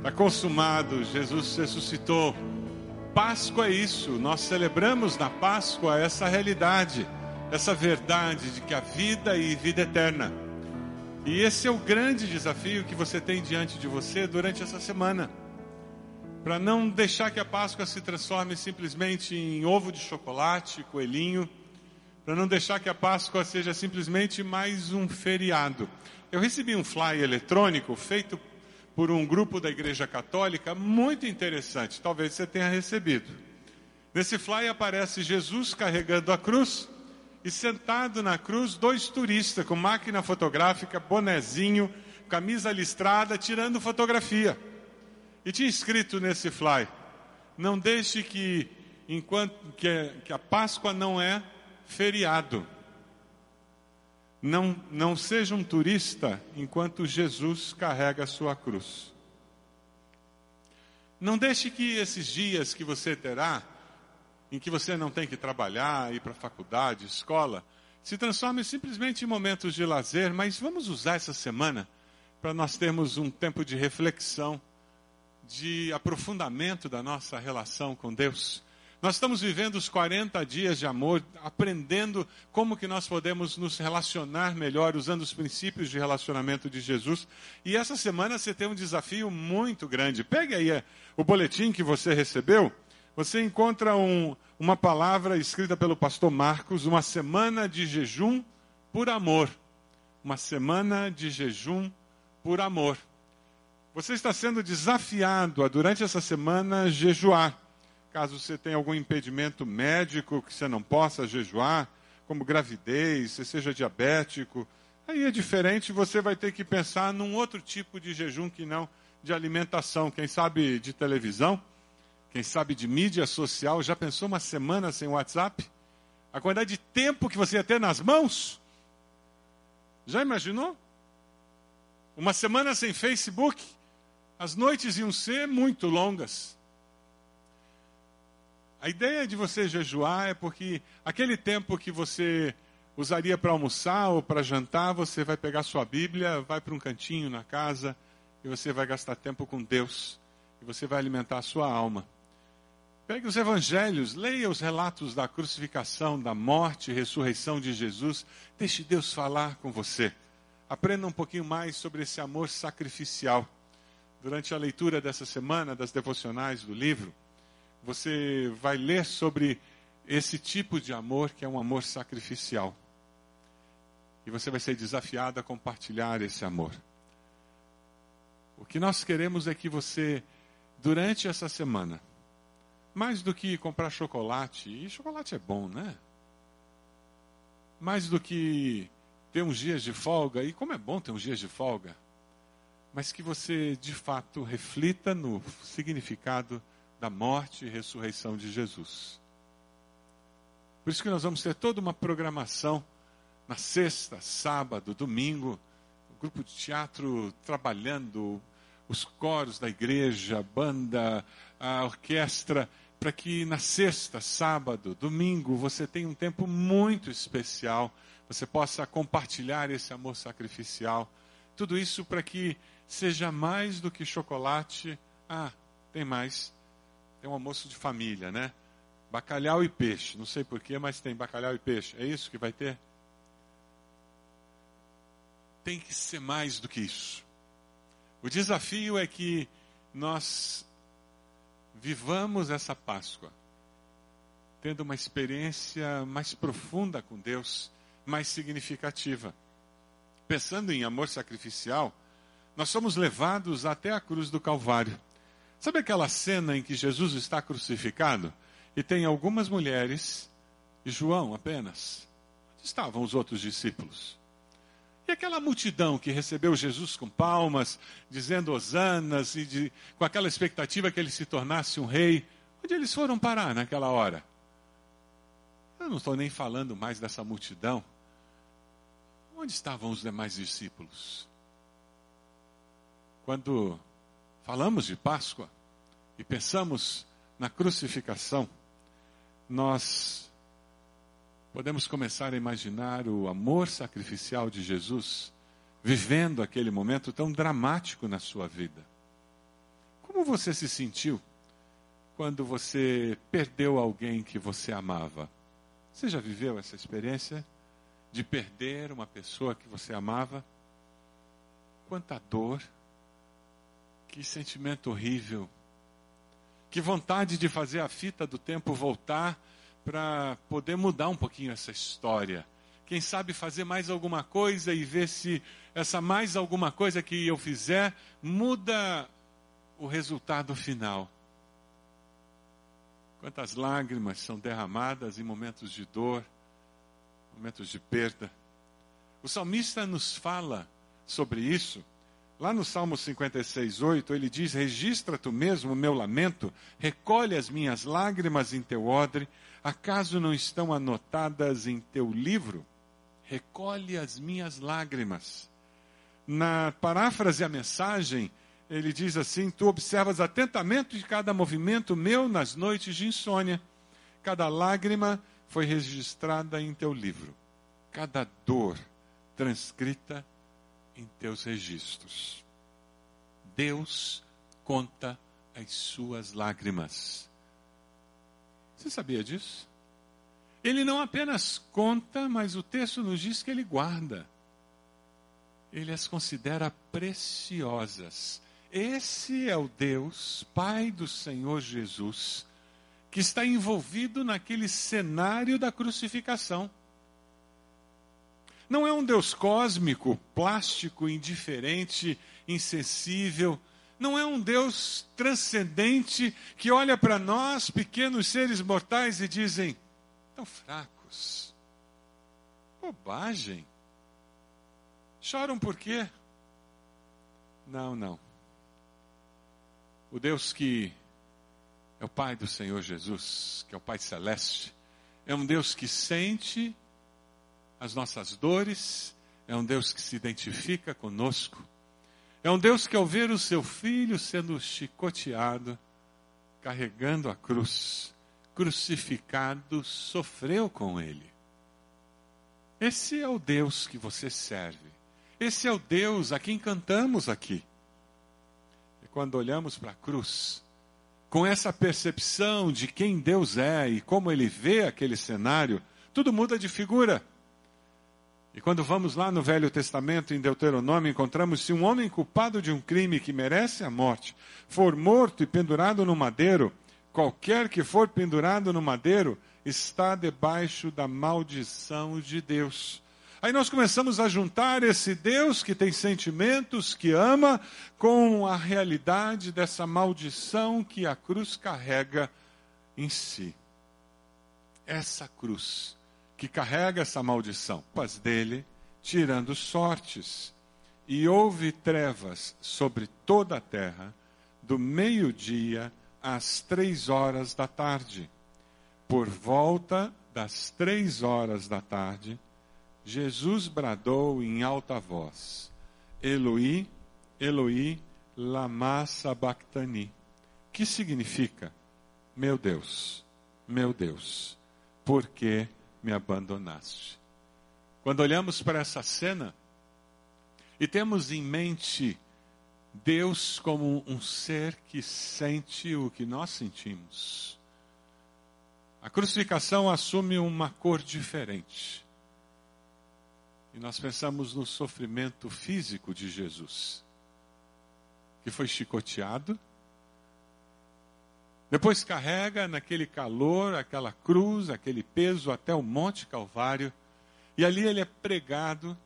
Está consumado, Jesus ressuscitou. Páscoa é isso, nós celebramos na Páscoa essa realidade, essa verdade de que a vida e vida eterna. E esse é o grande desafio que você tem diante de você durante essa semana. Para não deixar que a Páscoa se transforme simplesmente em ovo de chocolate, coelhinho, para não deixar que a Páscoa seja simplesmente mais um feriado. Eu recebi um flyer eletrônico feito por um grupo da Igreja Católica muito interessante, talvez você tenha recebido. Nesse flyer aparece Jesus carregando a cruz e sentado na cruz dois turistas com máquina fotográfica, bonezinho, camisa listrada, tirando fotografia. E tinha escrito nesse flyer: não deixe que enquanto que, que a Páscoa não é feriado. Não, não seja um turista enquanto Jesus carrega a sua cruz. Não deixe que esses dias que você terá, em que você não tem que trabalhar, ir para faculdade, escola, se transformem simplesmente em momentos de lazer, mas vamos usar essa semana para nós termos um tempo de reflexão, de aprofundamento da nossa relação com Deus nós estamos vivendo os 40 dias de amor, aprendendo como que nós podemos nos relacionar melhor usando os princípios de relacionamento de Jesus. E essa semana você tem um desafio muito grande. Pegue aí é, o boletim que você recebeu. Você encontra um, uma palavra escrita pelo pastor Marcos, uma semana de jejum por amor. Uma semana de jejum por amor. Você está sendo desafiado a, durante essa semana, jejuar. Caso você tenha algum impedimento médico que você não possa jejuar, como gravidez, você seja diabético, aí é diferente, você vai ter que pensar num outro tipo de jejum que não de alimentação, quem sabe de televisão, quem sabe de mídia social, já pensou uma semana sem WhatsApp? A quantidade de tempo que você ia ter nas mãos? Já imaginou? Uma semana sem Facebook? As noites iam ser muito longas. A ideia de você jejuar é porque aquele tempo que você usaria para almoçar ou para jantar, você vai pegar sua Bíblia, vai para um cantinho na casa e você vai gastar tempo com Deus e você vai alimentar a sua alma. Pegue os evangelhos, leia os relatos da crucificação, da morte e ressurreição de Jesus. Deixe Deus falar com você. Aprenda um pouquinho mais sobre esse amor sacrificial. Durante a leitura dessa semana das devocionais do livro, você vai ler sobre esse tipo de amor que é um amor sacrificial. E você vai ser desafiado a compartilhar esse amor. O que nós queremos é que você, durante essa semana, mais do que comprar chocolate, e chocolate é bom, né? Mais do que ter uns dias de folga, e como é bom ter uns dias de folga, mas que você de fato reflita no significado da morte e ressurreição de Jesus. Por isso que nós vamos ter toda uma programação na sexta, sábado, domingo, o grupo de teatro trabalhando, os coros da igreja, a banda, a orquestra, para que na sexta, sábado, domingo, você tenha um tempo muito especial, você possa compartilhar esse amor sacrificial. Tudo isso para que seja mais do que chocolate. Ah, tem mais tem um almoço de família, né? Bacalhau e peixe. Não sei porquê, mas tem bacalhau e peixe. É isso que vai ter? Tem que ser mais do que isso. O desafio é que nós vivamos essa Páscoa tendo uma experiência mais profunda com Deus, mais significativa. Pensando em amor sacrificial, nós somos levados até a cruz do Calvário. Sabe aquela cena em que Jesus está crucificado e tem algumas mulheres e João apenas? Onde estavam os outros discípulos? E aquela multidão que recebeu Jesus com palmas, dizendo hosanas e de, com aquela expectativa que ele se tornasse um rei, onde eles foram parar naquela hora? Eu não estou nem falando mais dessa multidão. Onde estavam os demais discípulos? Quando falamos de Páscoa e pensamos na crucificação, nós podemos começar a imaginar o amor sacrificial de Jesus vivendo aquele momento tão dramático na sua vida. Como você se sentiu quando você perdeu alguém que você amava? Você já viveu essa experiência de perder uma pessoa que você amava? Quanta dor, que sentimento horrível, que vontade de fazer a fita do tempo voltar para poder mudar um pouquinho essa história. Quem sabe fazer mais alguma coisa e ver se essa mais alguma coisa que eu fizer muda o resultado final. Quantas lágrimas são derramadas em momentos de dor, momentos de perda. O salmista nos fala sobre isso. Lá no Salmo 56, 8, ele diz: Registra tu mesmo o meu lamento, recolhe as minhas lágrimas em teu odre, acaso não estão anotadas em teu livro? Recolhe as minhas lágrimas. Na paráfrase a mensagem, ele diz assim: Tu observas atentamente cada movimento meu nas noites de insônia. Cada lágrima foi registrada em teu livro. Cada dor transcrita em teus registros. Deus conta as suas lágrimas. Você sabia disso? Ele não apenas conta, mas o texto nos diz que ele guarda. Ele as considera preciosas esse é o Deus, Pai do Senhor Jesus, que está envolvido naquele cenário da crucificação. Não é um Deus cósmico, plástico, indiferente, insensível. Não é um Deus transcendente que olha para nós, pequenos seres mortais, e dizem: tão fracos. Bobagem. Choram por quê? Não, não. O Deus que é o Pai do Senhor Jesus, que é o Pai Celeste, é um Deus que sente as nossas dores, é um Deus que se identifica conosco, é um Deus que, ao ver o seu filho sendo chicoteado, carregando a cruz, crucificado, sofreu com ele. Esse é o Deus que você serve. Esse é o Deus a quem cantamos aqui quando olhamos para a cruz, com essa percepção de quem Deus é e como ele vê aquele cenário, tudo muda de figura. E quando vamos lá no Velho Testamento, em Deuteronômio, encontramos se um homem culpado de um crime que merece a morte for morto e pendurado no madeiro, qualquer que for pendurado no madeiro está debaixo da maldição de Deus. Aí nós começamos a juntar esse Deus que tem sentimentos, que ama, com a realidade dessa maldição que a cruz carrega em si. Essa cruz que carrega essa maldição, paz dele, tirando sortes. E houve trevas sobre toda a terra, do meio-dia às três horas da tarde. Por volta das três horas da tarde, Jesus bradou em alta voz: Eloi, Eloi, lama sabachthani. Que significa? Meu Deus, meu Deus, por que me abandonaste? Quando olhamos para essa cena e temos em mente Deus como um ser que sente o que nós sentimos, a crucificação assume uma cor diferente. E nós pensamos no sofrimento físico de Jesus, que foi chicoteado, depois carrega naquele calor, aquela cruz, aquele peso até o Monte Calvário, e ali ele é pregado,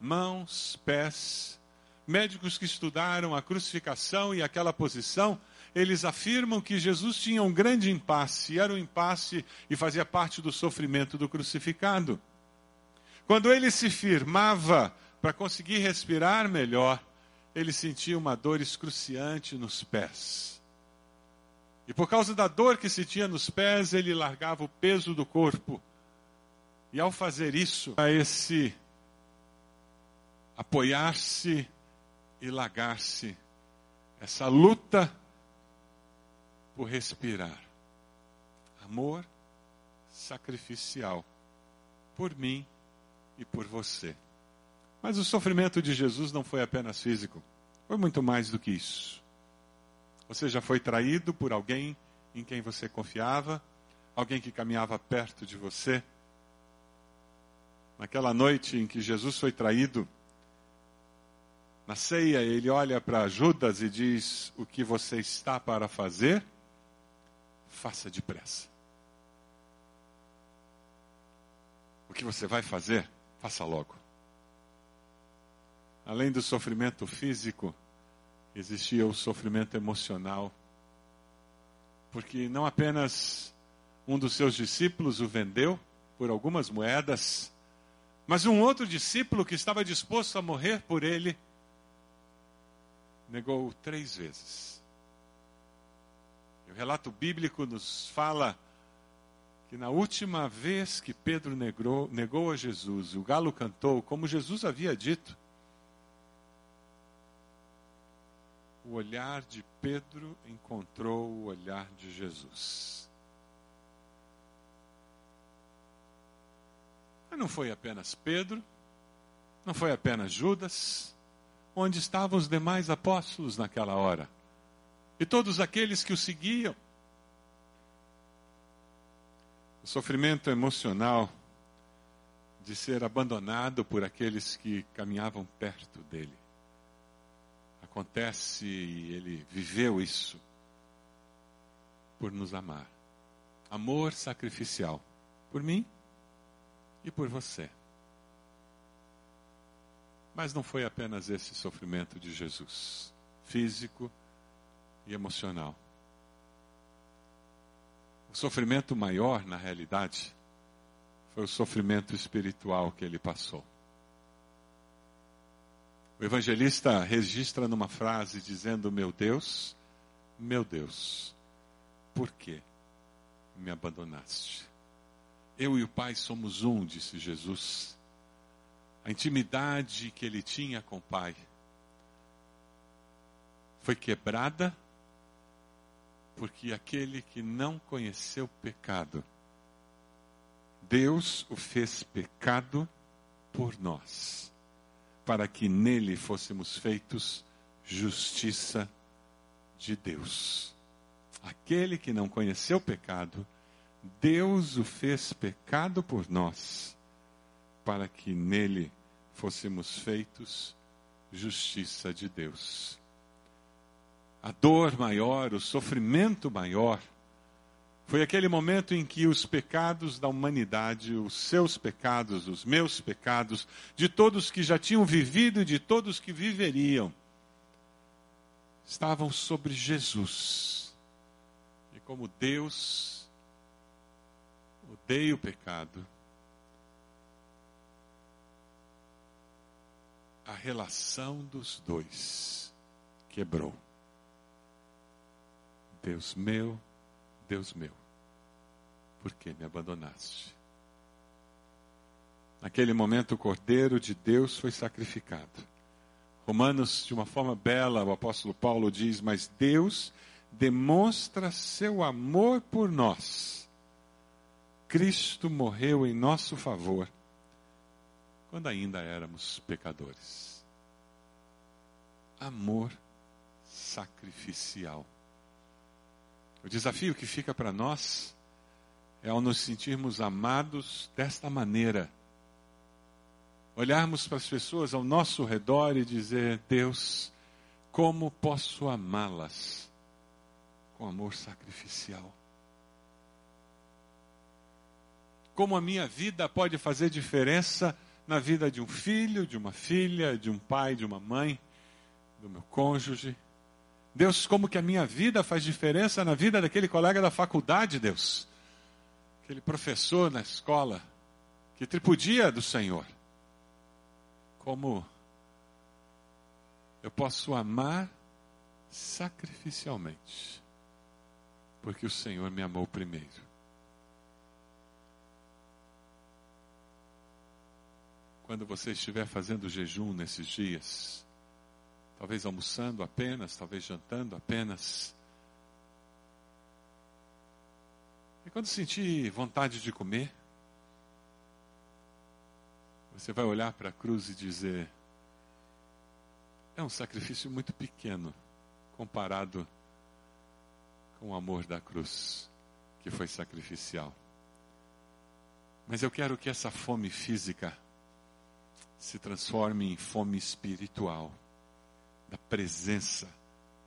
mãos, pés. Médicos que estudaram a crucificação e aquela posição, eles afirmam que Jesus tinha um grande impasse, era um impasse e fazia parte do sofrimento do crucificado. Quando ele se firmava para conseguir respirar melhor, ele sentia uma dor excruciante nos pés. E por causa da dor que sentia nos pés, ele largava o peso do corpo. E ao fazer isso, a esse apoiar-se e largar-se, essa luta por respirar. Amor sacrificial por mim e por você. Mas o sofrimento de Jesus não foi apenas físico, foi muito mais do que isso. Você já foi traído por alguém em quem você confiava? Alguém que caminhava perto de você? Naquela noite em que Jesus foi traído, na ceia, ele olha para Judas e diz: O que você está para fazer, faça depressa. O que você vai fazer, faça logo. Além do sofrimento físico, existia o sofrimento emocional. Porque não apenas um dos seus discípulos o vendeu por algumas moedas, mas um outro discípulo que estava disposto a morrer por ele, negou três vezes. O relato bíblico nos fala que na última vez que Pedro negou, negou a Jesus, o galo cantou, como Jesus havia dito, o olhar de Pedro encontrou o olhar de Jesus. Mas não foi apenas Pedro, não foi apenas Judas, onde estavam os demais apóstolos naquela hora. E todos aqueles que o seguiam. O sofrimento emocional de ser abandonado por aqueles que caminhavam perto dele. Acontece e ele viveu isso por nos amar. Amor sacrificial por mim e por você. Mas não foi apenas esse sofrimento de Jesus, físico e emocional. O sofrimento maior, na realidade, foi o sofrimento espiritual que ele passou. O evangelista registra numa frase dizendo: Meu Deus, meu Deus, por que me abandonaste? Eu e o Pai somos um, disse Jesus a intimidade que ele tinha com o Pai foi quebrada porque aquele que não conheceu pecado, Deus o fez pecado por nós, para que nele fôssemos feitos justiça de Deus. Aquele que não conheceu pecado, Deus o fez pecado por nós para que nele fôssemos feitos justiça de Deus. A dor maior, o sofrimento maior, foi aquele momento em que os pecados da humanidade, os seus pecados, os meus pecados, de todos que já tinham vivido e de todos que viveriam, estavam sobre Jesus. E como Deus odeia o pecado, a relação dos dois quebrou. Deus meu, Deus meu, por que me abandonaste? Naquele momento, o Cordeiro de Deus foi sacrificado. Romanos, de uma forma bela, o apóstolo Paulo diz: Mas Deus demonstra seu amor por nós. Cristo morreu em nosso favor quando ainda éramos pecadores. Amor sacrificial. O desafio que fica para nós é ao nos sentirmos amados desta maneira. Olharmos para as pessoas ao nosso redor e dizer: Deus, como posso amá-las com amor sacrificial? Como a minha vida pode fazer diferença na vida de um filho, de uma filha, de um pai, de uma mãe, do meu cônjuge. Deus, como que a minha vida faz diferença na vida daquele colega da faculdade, Deus? Aquele professor na escola que tripudia do Senhor. Como eu posso amar sacrificialmente, porque o Senhor me amou primeiro. quando você estiver fazendo jejum nesses dias, talvez almoçando apenas, talvez jantando apenas. E quando sentir vontade de comer, você vai olhar para a cruz e dizer: é um sacrifício muito pequeno comparado com o amor da cruz, que foi sacrificial. Mas eu quero que essa fome física se transforme em fome espiritual, da presença,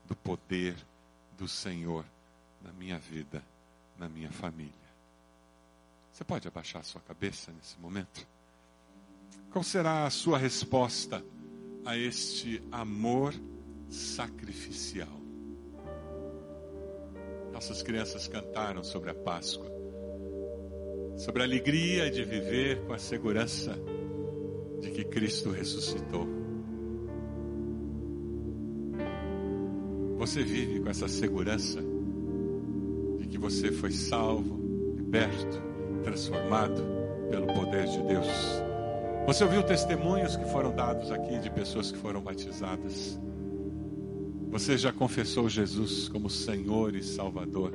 do poder do Senhor na minha vida, na minha família. Você pode abaixar sua cabeça nesse momento? Qual será a sua resposta a este amor sacrificial? Nossas crianças cantaram sobre a Páscoa, sobre a alegria de viver com a segurança de que Cristo ressuscitou. Você vive com essa segurança que você foi salvo, liberto, transformado pelo poder de Deus. Você ouviu testemunhos que foram dados aqui de pessoas que foram batizadas. Você já confessou Jesus como Senhor e Salvador.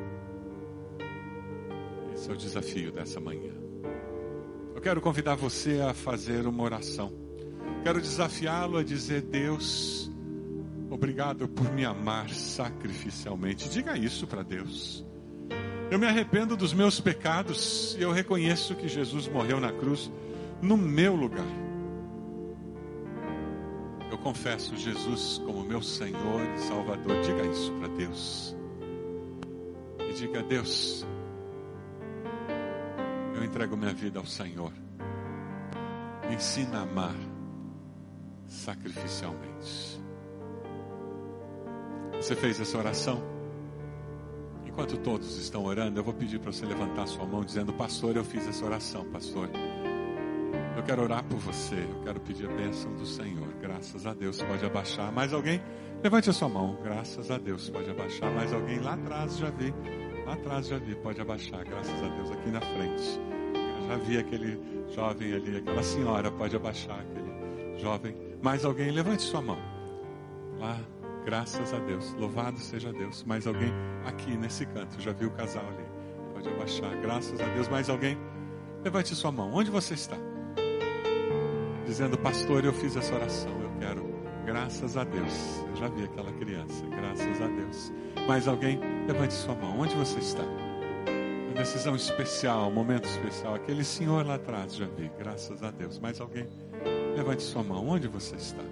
Esse é o desafio dessa manhã. Eu quero convidar você a fazer uma oração. Quero desafiá-lo a dizer: Deus, obrigado por me amar sacrificialmente. Diga isso para Deus. Eu me arrependo dos meus pecados e eu reconheço que Jesus morreu na cruz no meu lugar. Eu confesso Jesus como meu Senhor e Salvador. Diga isso para Deus. E diga: Deus, eu entrego minha vida ao Senhor. Me ensina a amar sacrificialmente. Você fez essa oração? Enquanto todos estão orando, eu vou pedir para você levantar sua mão dizendo: Pastor, eu fiz essa oração, pastor. Eu quero orar por você, eu quero pedir a bênção do Senhor. Graças a Deus, pode abaixar. Mais alguém? Levante a sua mão. Graças a Deus, pode abaixar. Mais alguém? Lá atrás já vi. Lá atrás já vi, pode abaixar. Graças a Deus, aqui na frente. Eu já vi aquele jovem ali, aquela senhora, pode abaixar. Aquele jovem. Mais alguém? Levante sua mão. Lá, graças a Deus. Louvado seja Deus. Mais alguém? Aqui nesse canto, já vi o casal ali. Pode abaixar. Graças a Deus. Mais alguém? Levante sua mão. Onde você está? dizendo: Pastor, eu fiz essa oração, eu quero, graças a Deus. Eu já vi aquela criança, graças a Deus. Mais alguém, levante sua mão, onde você está? Uma decisão especial, um momento especial. Aquele senhor lá atrás, já vi, graças a Deus. Mais alguém, levante sua mão, onde você está?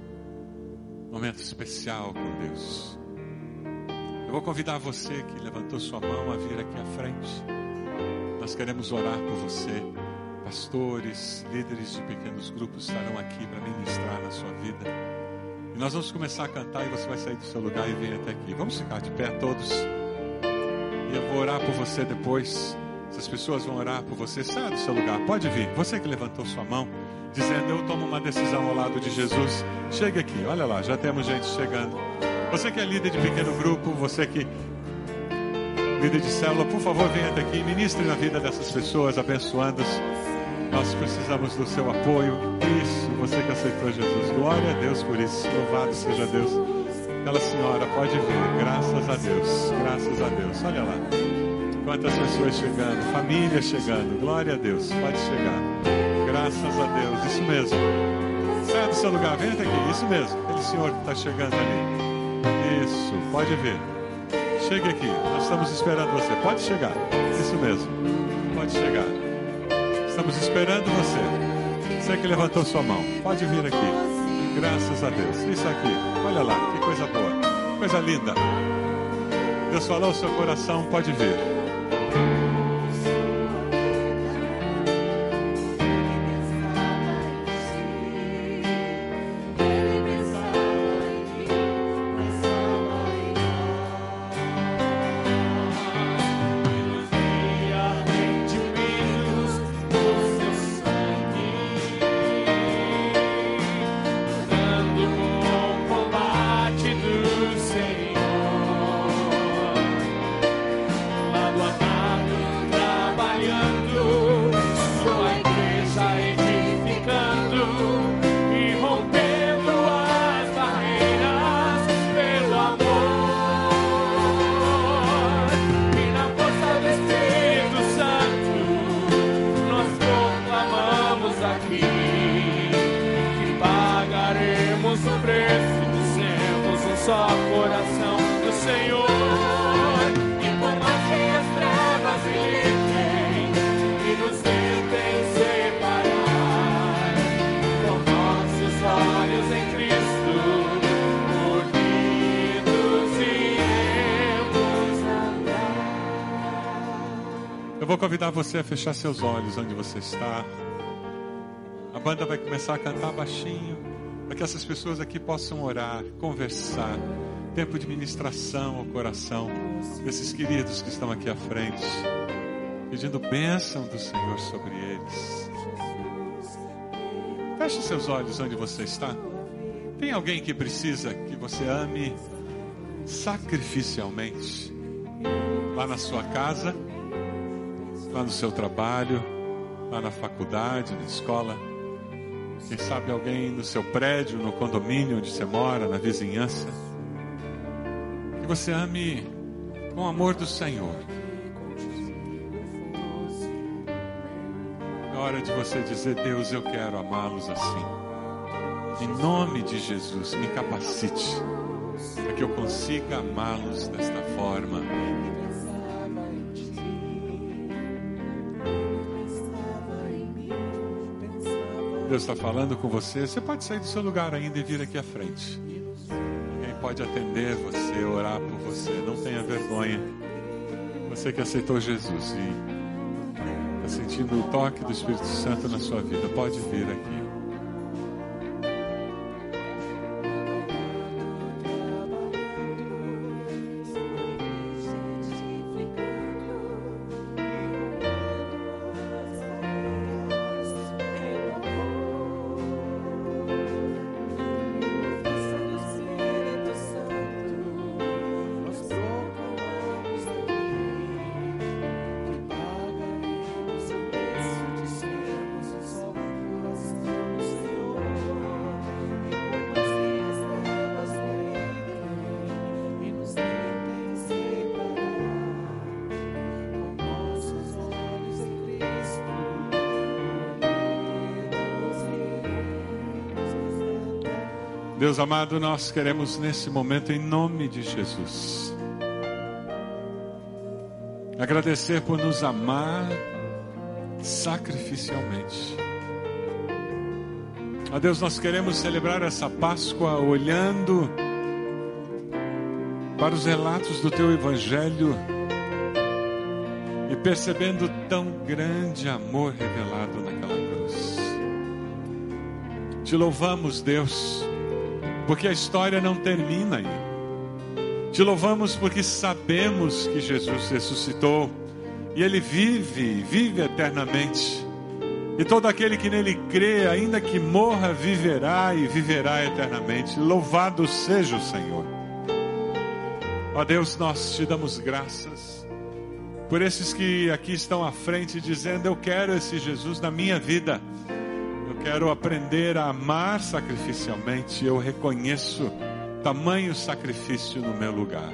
Momento especial com Deus. Eu vou convidar você que levantou sua mão a vir aqui à frente. Nós queremos orar por você pastores, líderes de pequenos grupos estarão aqui para ministrar na sua vida. E nós vamos começar a cantar e você vai sair do seu lugar e vir até aqui. Vamos ficar de pé todos. E eu vou orar por você depois. Essas pessoas vão orar por você. Saia do seu lugar. Pode vir. Você que levantou sua mão, dizendo: Eu tomo uma decisão ao lado de Jesus. Chegue aqui. Olha lá, já temos gente chegando. Você que é líder de pequeno grupo, você que líder de célula, por favor, venha até aqui, ministre na vida dessas pessoas, abençoando-as. Nós precisamos do seu apoio. Isso, você que aceitou Jesus. Glória a Deus por isso. Louvado seja Deus. Aquela senhora pode vir. Graças a Deus. Graças a Deus. Olha lá. Quantas pessoas chegando. Família chegando. Glória a Deus. Pode chegar. Graças a Deus. Isso mesmo. Saia do seu lugar. Vem até aqui. Isso mesmo. Aquele senhor que está chegando ali. Isso. Pode vir. Chegue aqui. Nós estamos esperando você. Pode chegar. Isso mesmo. Pode chegar. Estamos esperando você. Você que levantou sua mão, pode vir aqui. Graças a Deus. Isso aqui, olha lá, que coisa boa, coisa linda. Deus falou o seu coração, pode vir. Vou convidar você a fechar seus olhos onde você está. A banda vai começar a cantar baixinho, para que essas pessoas aqui possam orar, conversar. Tempo de ministração ao coração desses queridos que estão aqui à frente, pedindo bênção do Senhor sobre eles. Feche seus olhos onde você está. Tem alguém que precisa que você ame sacrificialmente? Lá na sua casa, lá no seu trabalho, lá na faculdade, na escola. Quem sabe alguém no seu prédio, no condomínio onde você mora, na vizinhança. Que você ame com o amor do Senhor. É hora de você dizer: Deus, eu quero amá-los assim. Em nome de Jesus, me capacite para que eu consiga amá-los desta forma. Deus está falando com você. Você pode sair do seu lugar ainda e vir aqui à frente. Alguém pode atender você, orar por você. Não tenha vergonha. Você que aceitou Jesus e está sentindo o toque do Espírito Santo na sua vida, pode vir aqui. Deus amado, nós queremos nesse momento, em nome de Jesus, agradecer por nos amar sacrificialmente. A Deus, nós queremos celebrar essa Páscoa olhando para os relatos do Teu Evangelho e percebendo tão grande amor revelado naquela cruz. Te louvamos, Deus porque a história não termina aí. Te louvamos porque sabemos que Jesus ressuscitou e ele vive, vive eternamente. E todo aquele que nele crê, ainda que morra, viverá e viverá eternamente. Louvado seja o Senhor. Ó Deus, nós te damos graças por esses que aqui estão à frente dizendo: Eu quero esse Jesus na minha vida quero aprender a amar sacrificialmente. Eu reconheço tamanho sacrifício no meu lugar.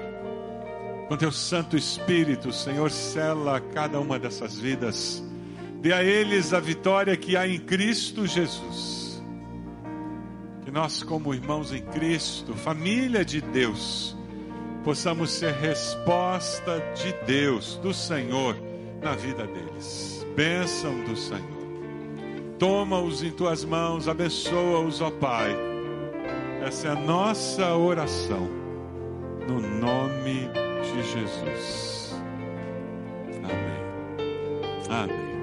Com teu Santo Espírito, Senhor, sela cada uma dessas vidas. Dê a eles a vitória que há em Cristo Jesus. Que nós, como irmãos em Cristo, família de Deus, possamos ser resposta de Deus, do Senhor, na vida deles. Bênção do Senhor. Toma-os em tuas mãos, abençoa-os, ó Pai. Essa é a nossa oração, no nome de Jesus. Amém. Amém.